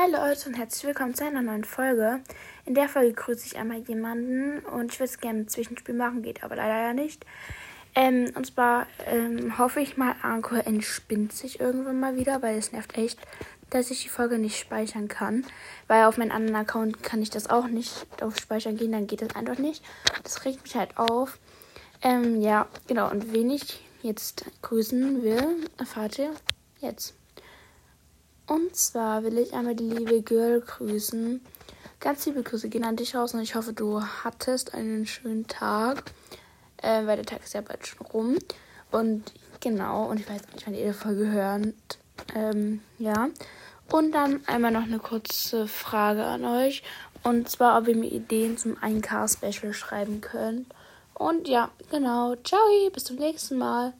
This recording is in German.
Hi Leute und herzlich willkommen zu einer neuen Folge. In der Folge grüße ich einmal jemanden und ich würde es gerne ein Zwischenspiel machen, geht aber leider nicht. Ähm, und zwar ähm, hoffe ich mal, Anchor entspinnt sich irgendwann mal wieder, weil es nervt echt, dass ich die Folge nicht speichern kann. Weil auf meinem anderen Account kann ich das auch nicht auf Speichern gehen, dann geht das einfach nicht. Das regt mich halt auf. Ähm, ja, genau. Und wen ich jetzt grüßen will, erfahrt ihr jetzt. Und zwar will ich einmal die liebe Girl grüßen. Ganz liebe Grüße gehen an dich raus und ich hoffe, du hattest einen schönen Tag, äh, weil der Tag ist ja bald schon rum. Und genau, und ich weiß nicht, wann ihr die Folge hört. Ähm, ja. Und dann einmal noch eine kurze Frage an euch. Und zwar, ob ihr mir Ideen zum 1K-Special schreiben könnt. Und ja, genau. Ciao, bis zum nächsten Mal.